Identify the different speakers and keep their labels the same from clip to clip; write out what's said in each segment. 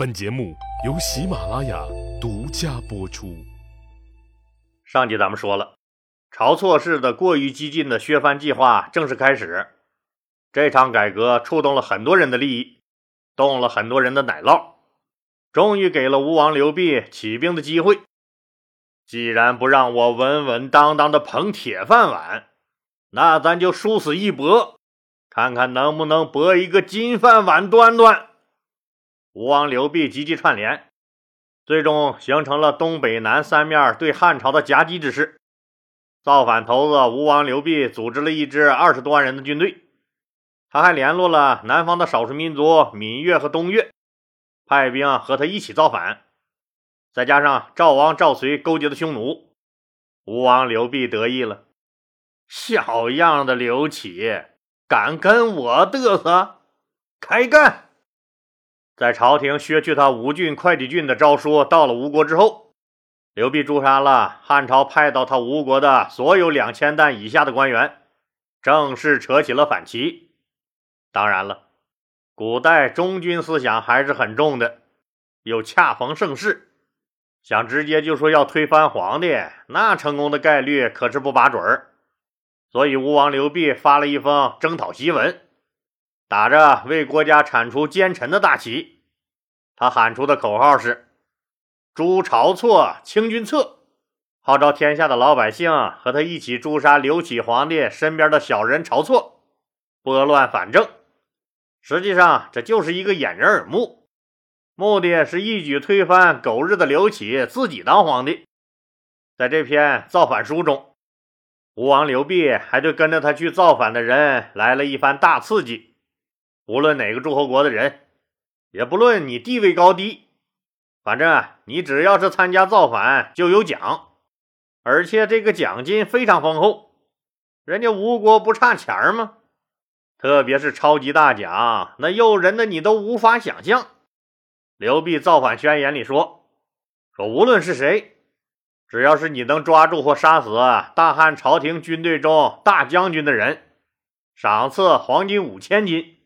Speaker 1: 本节目由喜马拉雅独家播出。
Speaker 2: 上集咱们说了，晁错式的过于激进的削藩计划正式开始。这场改革触动了很多人的利益，动了很多人的奶酪，终于给了吴王刘濞起兵的机会。既然不让我稳稳当当的捧铁饭碗，那咱就殊死一搏，看看能不能搏一个金饭碗端端。吴王刘濞积极串联，最终形成了东北南三面对汉朝的夹击之势。造反头子吴王刘濞组织了一支二十多万人的军队，他还联络了南方的少数民族闽越和东越，派兵和他一起造反。再加上赵王赵随勾结的匈奴，吴王刘濞得意了：小样的刘启，敢跟我嘚瑟？开干！在朝廷削去他吴郡、会稽郡的诏书到了吴国之后，刘濞诛杀了汉朝派到他吴国的所有两千担以下的官员，正式扯起了反旗。当然了，古代忠君思想还是很重的，又恰逢盛世，想直接就说要推翻皇帝，那成功的概率可是不把准儿。所以吴王刘濞发了一封征讨檄文。打着为国家铲除奸臣的大旗，他喊出的口号是“诛晁错，清君侧”，号召天下的老百姓和他一起诛杀刘启皇帝身边的小人晁错，拨乱反正。实际上，这就是一个掩人耳目，目的是一举推翻狗日的刘启，自己当皇帝。在这篇造反书中，吴王刘濞还对跟着他去造反的人来了一番大刺激。无论哪个诸侯国的人，也不论你地位高低，反正你只要是参加造反，就有奖，而且这个奖金非常丰厚。人家吴国不差钱儿吗？特别是超级大奖，那诱人的你都无法想象。刘濞造反宣言里说：“说无论是谁，只要是你能抓住或杀死大汉朝廷军队中大将军的人，赏赐黄金五千斤。”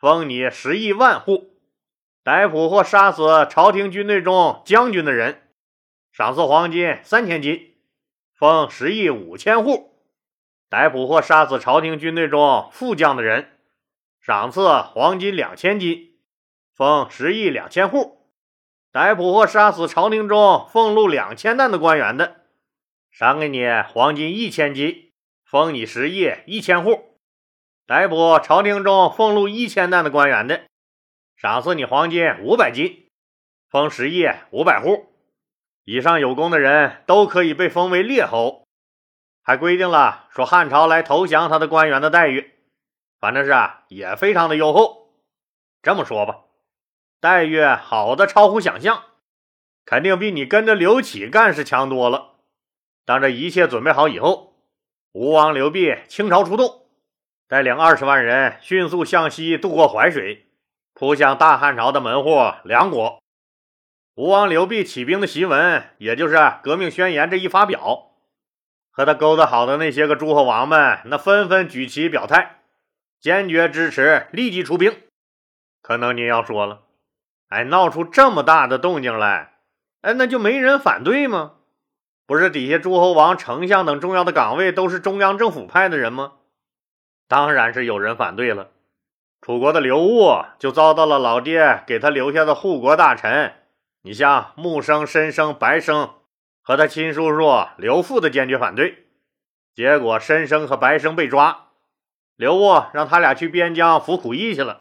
Speaker 2: 封你十亿万户，逮捕或杀死朝廷军队中将军的人，赏赐黄金三千斤；封十亿五千户，逮捕或杀死朝廷军队中副将的人，赏赐黄金两千斤；封十亿两千户，逮捕或杀死朝廷中俸禄两千担的官员的，赏给你黄金一千斤，封你十亿一千户。逮捕朝廷中俸禄一千担的官员的，赏赐你黄金五百斤，封十亿五百户。以上有功的人都可以被封为列侯。还规定了说汉朝来投降他的官员的待遇，反正是啊，也非常的优厚。这么说吧，待遇好的超乎想象，肯定比你跟着刘启干是强多了。当这一切准备好以后，吴王刘濞倾巢出动。带领二十万人迅速向西渡过淮水，扑向大汉朝的门户梁国。吴王刘濞起兵的檄文，也就是革命宣言这一发表，和他勾搭好的那些个诸侯王们，那纷纷举旗表态，坚决支持，立即出兵。可能您要说了，哎，闹出这么大的动静来，哎，那就没人反对吗？不是底下诸侯王、丞相等重要的岗位都是中央政府派的人吗？当然是有人反对了，楚国的刘戊就遭到了老爹给他留下的护国大臣，你像木生、申生、白生和他亲叔叔刘馥的坚决反对，结果申生和白生被抓，刘戊让他俩去边疆服苦役去了。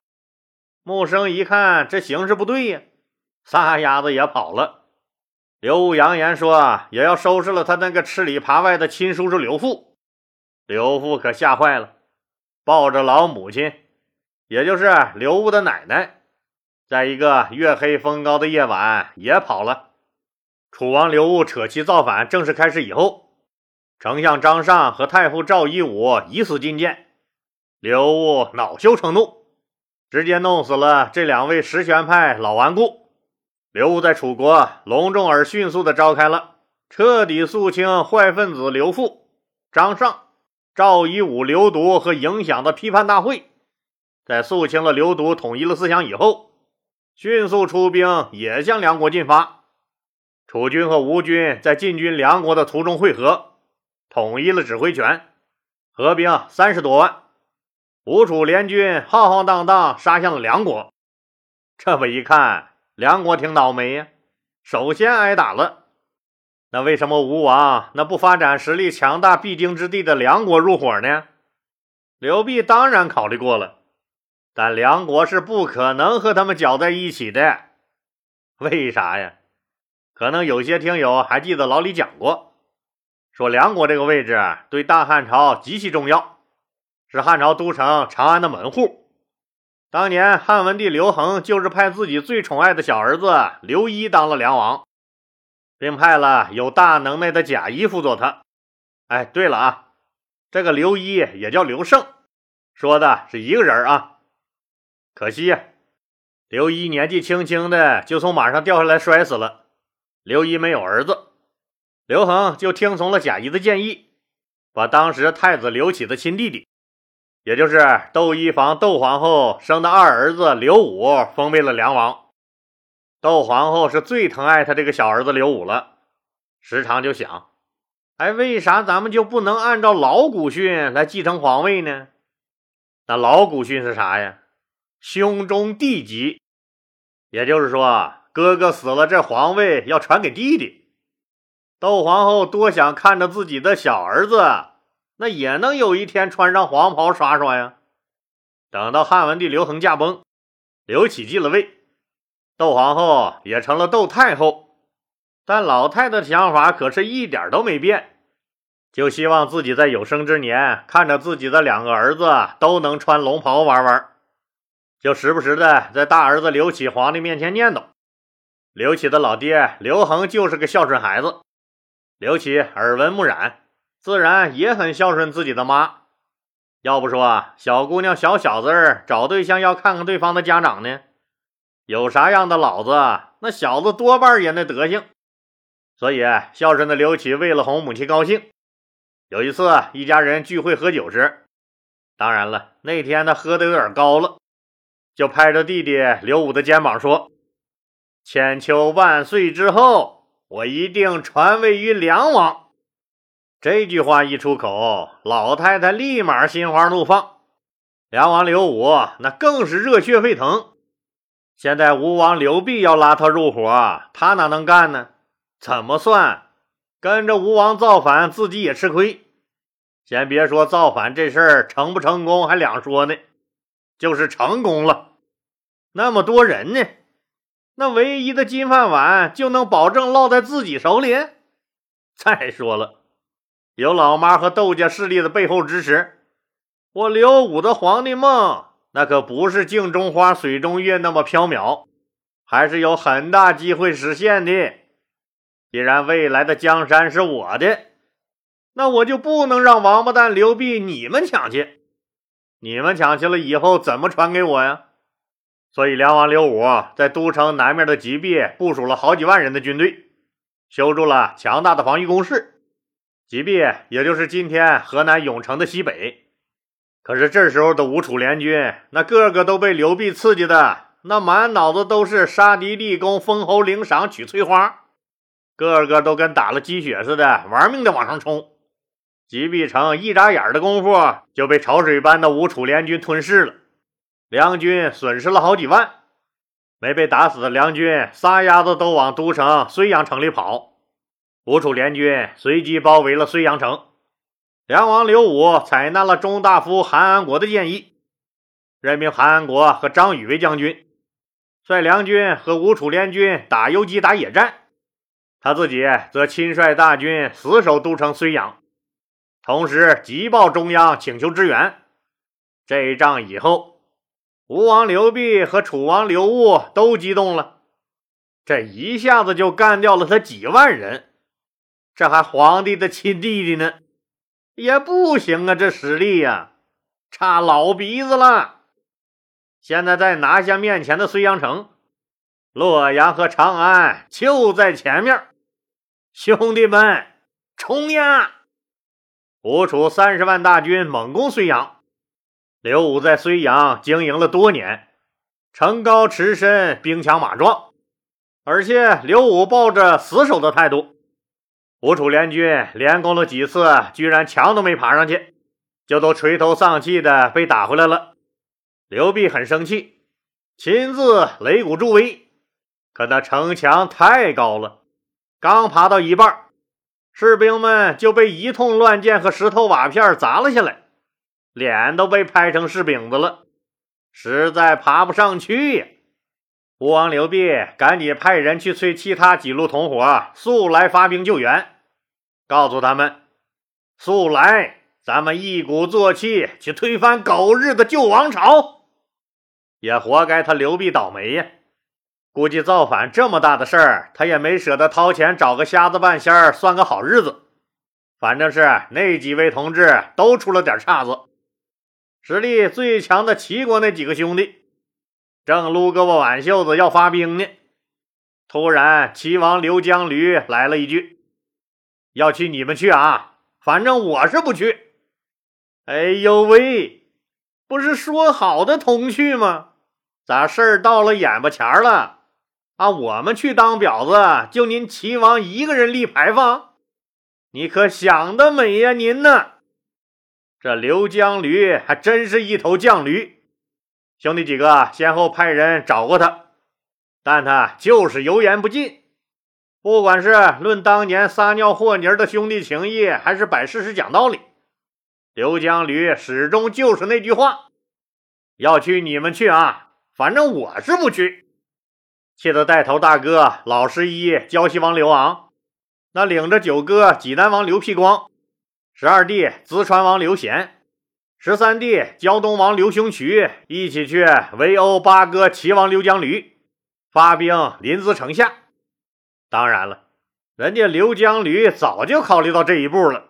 Speaker 2: 木生一看这形势不对呀，撒丫子也跑了。刘戊扬言说也要收拾了他那个吃里扒外的亲叔叔刘馥，刘馥可吓坏了。抱着老母亲，也就是刘戊的奶奶，在一个月黑风高的夜晚也跑了。楚王刘戊扯旗造反正式开始以后，丞相张尚和太傅赵一武以死进谏，刘戊恼羞成怒，直接弄死了这两位实权派老顽固。刘戊在楚国隆重而迅速地召开了彻底肃清坏分子刘馥、张尚。赵一武流毒和影响的批判大会，在肃清了流毒、统一了思想以后，迅速出兵也向梁国进发。楚军和吴军在进军梁国的途中会合，统一了指挥权，合兵三十多万。吴楚联军浩浩荡荡杀向了梁国。这么一看，梁国挺倒霉呀，首先挨打了。那为什么吴王那不发展实力强大必经之地的梁国入伙呢？刘辟当然考虑过了，但梁国是不可能和他们搅在一起的。为啥呀？可能有些听友还记得老李讲过，说梁国这个位置对大汉朝极其重要，是汉朝都城长安的门户。当年汉文帝刘恒就是派自己最宠爱的小儿子刘一当了梁王，并派了有大能耐的贾谊辅佐他。哎，对了啊，这个刘一也叫刘胜，说的是一个人啊。可惜呀刘一年纪轻轻的就从马上掉下来摔死了。刘一没有儿子，刘恒就听从了贾谊的建议，把当时太子刘启的亲弟弟。也就是窦漪房窦皇后生的二儿子刘武封为了梁王。窦皇后是最疼爱他这个小儿子刘武了，时常就想：哎，为啥咱们就不能按照老古训来继承皇位呢？那老古训是啥呀？兄终弟及，也就是说，哥哥死了，这皇位要传给弟弟。窦皇后多想看着自己的小儿子。那也能有一天穿上黄袍刷刷呀。等到汉文帝刘恒驾崩，刘启继了位，窦皇后也成了窦太后。但老太太的想法可是一点都没变，就希望自己在有生之年看着自己的两个儿子都能穿龙袍玩玩，就时不时的在大儿子刘启皇帝面前念叨：刘启的老爹刘恒就是个孝顺孩子。刘启耳闻目染。自然也很孝顺自己的妈。要不说啊小姑娘、小小子找对象要看看对方的家长呢，有啥样的老子，那小子多半也那德行。所以孝顺的刘启为了哄母亲高兴，有一次一家人聚会喝酒时，当然了，那天他喝的有点高了，就拍着弟弟刘武的肩膀说：“千秋万岁之后，我一定传位于梁王。”这句话一出口，老太太立马心花怒放。梁王刘武那更是热血沸腾。现在吴王刘濞要拉他入伙，他哪能干呢？怎么算？跟着吴王造反，自己也吃亏。先别说造反这事儿成不成功还两说呢，就是成功了，那么多人呢，那唯一的金饭碗就能保证落在自己手里？再说了。有老妈和窦家势力的背后支持，我刘武的皇帝梦那可不是镜中花水中月那么缥缈，还是有很大机会实现的。既然未来的江山是我的，那我就不能让王八蛋刘辟你们抢去。你们抢去了以后，怎么传给我呀？所以梁王刘武在都城南面的吉壁部署了好几万人的军队，修筑了强大的防御工事。吉壁，也就是今天河南永城的西北。可是这时候的吴楚联军，那个个都被刘辟刺激的，那满脑子都是杀敌立功、封侯领赏、娶翠花，个个都跟打了鸡血似的，玩命的往上冲。吉壁城一眨眼的功夫就被潮水般的吴楚联军吞噬了，梁军损失了好几万，没被打死的梁军撒丫子都往都城睢阳城里跑。吴楚联军随即包围了睢阳城，梁王刘武采纳了中大夫韩安国的建议，任命韩安国和张宇为将军，率梁军和吴楚联军打游击、打野战，他自己则亲率大军死守都城睢阳，同时急报中央请求支援。这一仗以后，吴王刘濞和楚王刘戊都激动了，这一下子就干掉了他几万人。这还皇帝的亲弟弟呢，也不行啊！这实力呀，差老鼻子了。现在再拿下面前的睢阳城，洛阳和长安就在前面。兄弟们，冲呀！吴楚三十万大军猛攻睢阳。刘武在睢阳经营了多年，城高池深，兵强马壮，而且刘武抱着死守的态度。吴楚联军连攻了几次，居然墙都没爬上去，就都垂头丧气的被打回来了。刘备很生气，亲自擂鼓助威。可那城墙太高了，刚爬到一半，士兵们就被一通乱箭和石头瓦片砸了下来，脸都被拍成柿饼子了，实在爬不上去呀。吴王刘濞赶紧派人去催其他几路同伙速来发兵救援，告诉他们速来，咱们一鼓作气去推翻狗日的旧王朝。也活该他刘备倒霉呀。估计造反这么大的事儿，他也没舍得掏钱找个瞎子半仙儿算个好日子。反正是那几位同志都出了点岔子。实力最强的齐国那几个兄弟，正撸胳膊挽袖子要发兵呢，突然齐王刘江驴来了一句：“要去你们去啊，反正我是不去。”哎呦喂，不是说好的同去吗？咋事儿到了眼巴前了？啊！我们去当婊子，就您齐王一个人立牌坊，你可想得美呀！您呢？这刘江驴还真是一头犟驴。兄弟几个先后派人找过他，但他就是油盐不进。不管是论当年撒尿和泥的兄弟情谊，还是摆事实讲道理，刘江驴始终就是那句话：要去你们去啊，反正我是不去。气得带头大哥老十一胶西王刘昂，那领着九哥济南王刘辟光，十二弟淄川王刘贤，十三弟胶东王刘雄渠一起去围殴八哥齐王刘江驴，发兵临淄城下。当然了，人家刘江驴早就考虑到这一步了，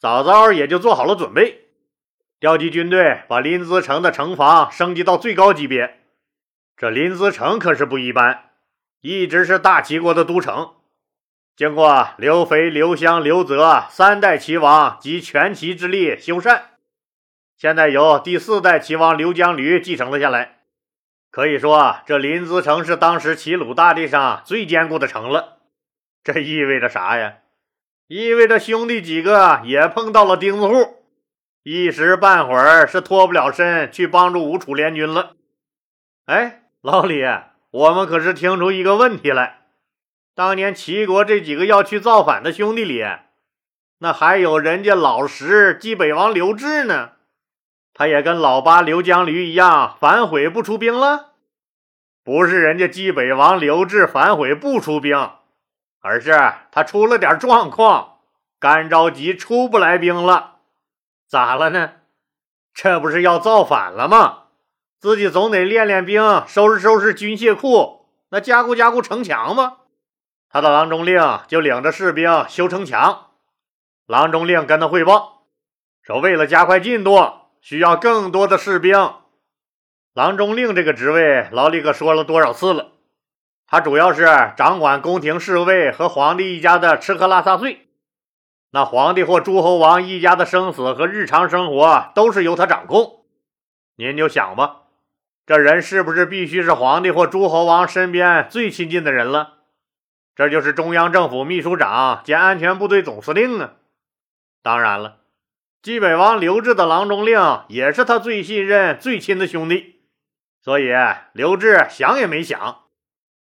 Speaker 2: 早早也就做好了准备，调集军队把临淄城的城防升级到最高级别。这临淄城可是不一般，一直是大齐国的都城。经过刘肥、刘襄、刘泽三代齐王及全齐之力修缮，现在由第四代齐王刘江驴继承了下来。可以说啊，这临淄城是当时齐鲁大地上最坚固的城了。这意味着啥呀？意味着兄弟几个也碰到了钉子户，一时半会儿是脱不了身去帮助吴楚联军了。哎。老李，我们可是听出一个问题来：当年齐国这几个要去造反的兄弟里，那还有人家老十冀北王刘志呢。他也跟老八刘江驴一样反悔不出兵了。不是人家冀北王刘志反悔不出兵，而是他出了点状况，干着急出不来兵了。咋了呢？这不是要造反了吗？自己总得练练兵，收拾收拾军械库，那加固加固城墙吗？他的郎中令就领着士兵修城墙。郎中令跟他汇报说，为了加快进度，需要更多的士兵。郎中令这个职位，老李可说了多少次了？他主要是掌管宫廷侍卫和皇帝一家的吃喝拉撒睡。那皇帝或诸侯王一家的生死和日常生活都是由他掌控。您就想吧。这人是不是必须是皇帝或诸侯王身边最亲近的人了？这就是中央政府秘书长兼安全部队总司令啊！当然了，冀北王刘志的郎中令也是他最信任、最亲的兄弟，所以刘志想也没想，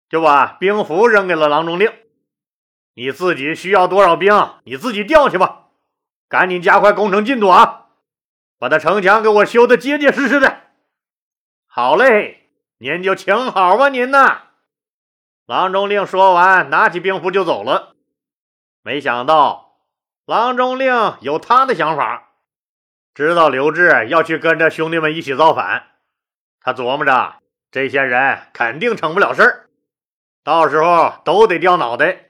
Speaker 2: 就把兵符扔给了郎中令：“你自己需要多少兵，你自己调去吧，赶紧加快工程进度啊，把那城墙给我修的结结实实的。”好嘞，您就请好吧，您呐。郎中令说完，拿起兵符就走了。没想到，郎中令有他的想法，知道刘志要去跟着兄弟们一起造反。他琢磨着，这些人肯定成不了事儿，到时候都得掉脑袋。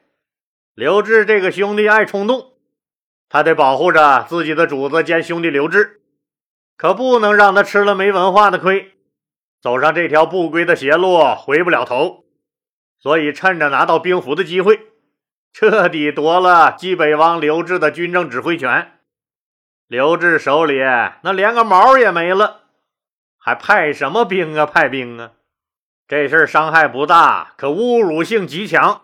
Speaker 2: 刘志这个兄弟爱冲动，他得保护着自己的主子兼兄弟刘志，可不能让他吃了没文化的亏。走上这条不归的邪路，回不了头，所以趁着拿到兵符的机会，彻底夺了冀北王刘志的军政指挥权。刘志手里那连个毛也没了，还派什么兵啊？派兵啊！这事儿伤害不大，可侮辱性极强。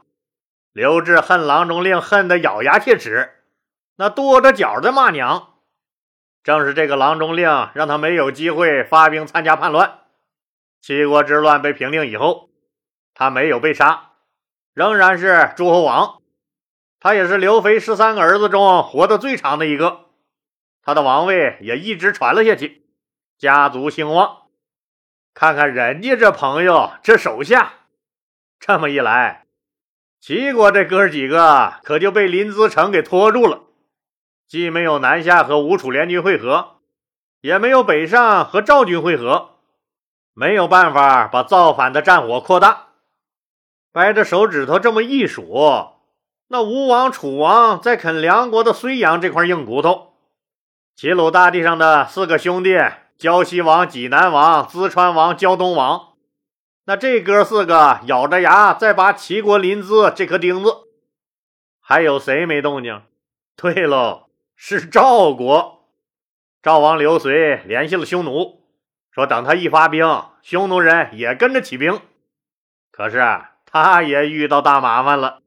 Speaker 2: 刘志恨郎中令恨得咬牙切齿，那跺着脚在骂娘。正是这个郎中令，让他没有机会发兵参加叛乱。七国之乱被平定以后，他没有被杀，仍然是诸侯王。他也是刘肥十三个儿子中活得最长的一个，他的王位也一直传了下去，家族兴旺。看看人家这朋友，这手下，这么一来，齐国这哥几个可就被临淄城给拖住了。既没有南下和吴楚联军会合，也没有北上和赵军会合，没有办法把造反的战火扩大。掰着手指头这么一数，那吴王、楚王在啃梁国的睢阳这块硬骨头，齐鲁大地上的四个兄弟——胶西王、济南王、淄川王、胶东王，那这哥四个咬着牙在拔齐国临淄这颗钉子，还有谁没动静？对喽。是赵国，赵王刘随联系了匈奴，说等他一发兵，匈奴人也跟着起兵。可是他也遇到大麻烦了。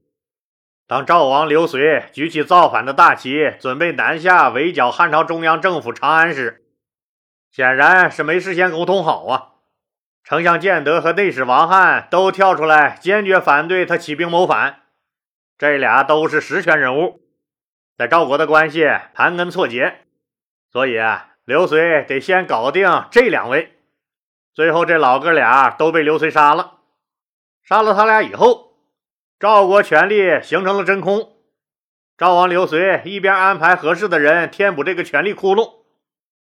Speaker 2: 当赵王刘随举起造反的大旗，准备南下围剿汉朝中央政府长安时，显然是没事先沟通好啊。丞相建德和内史王翰都跳出来坚决反对他起兵谋反，这俩都是实权人物。在赵国的关系盘根错节，所以啊刘随得先搞定这两位。最后这老哥俩都被刘随杀了。杀了他俩以后，赵国权力形成了真空。赵王刘随一边安排合适的人填补这个权力窟窿，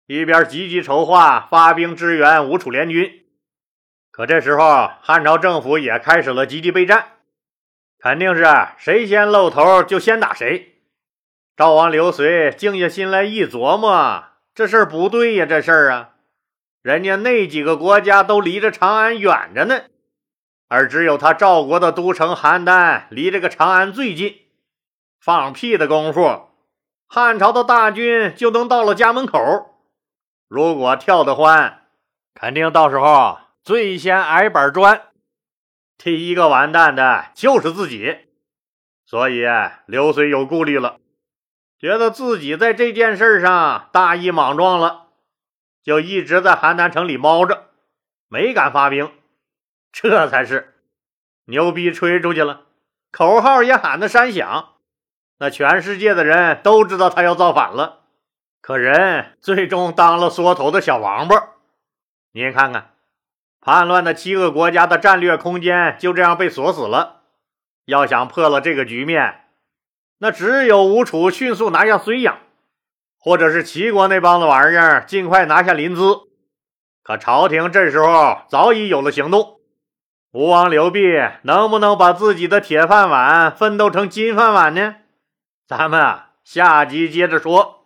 Speaker 2: 一边积极筹划发兵支援吴楚联军。可这时候汉朝政府也开始了积极备战，肯定是谁先露头就先打谁。赵王刘随静下心来一琢磨，这事儿不对呀，这事儿啊，人家那几个国家都离着长安远着呢，而只有他赵国的都城邯郸离这个长安最近。放屁的功夫，汉朝的大军就能到了家门口。如果跳得欢，肯定到时候最先挨板砖，第一个完蛋的就是自己。所以刘随有顾虑了。觉得自己在这件事上大意莽撞了，就一直在邯郸城里猫着，没敢发兵。这才是牛逼吹出去了，口号也喊得山响，那全世界的人都知道他要造反了。可人最终当了缩头的小王八。您看看，叛乱的七个国家的战略空间就这样被锁死了。要想破了这个局面，那只有吴楚迅速拿下睢阳，或者是齐国那帮子玩意儿尽快拿下临淄。可朝廷这时候早已有了行动，吴王刘濞能不能把自己的铁饭碗奋斗成金饭碗呢？咱们啊下集接着说。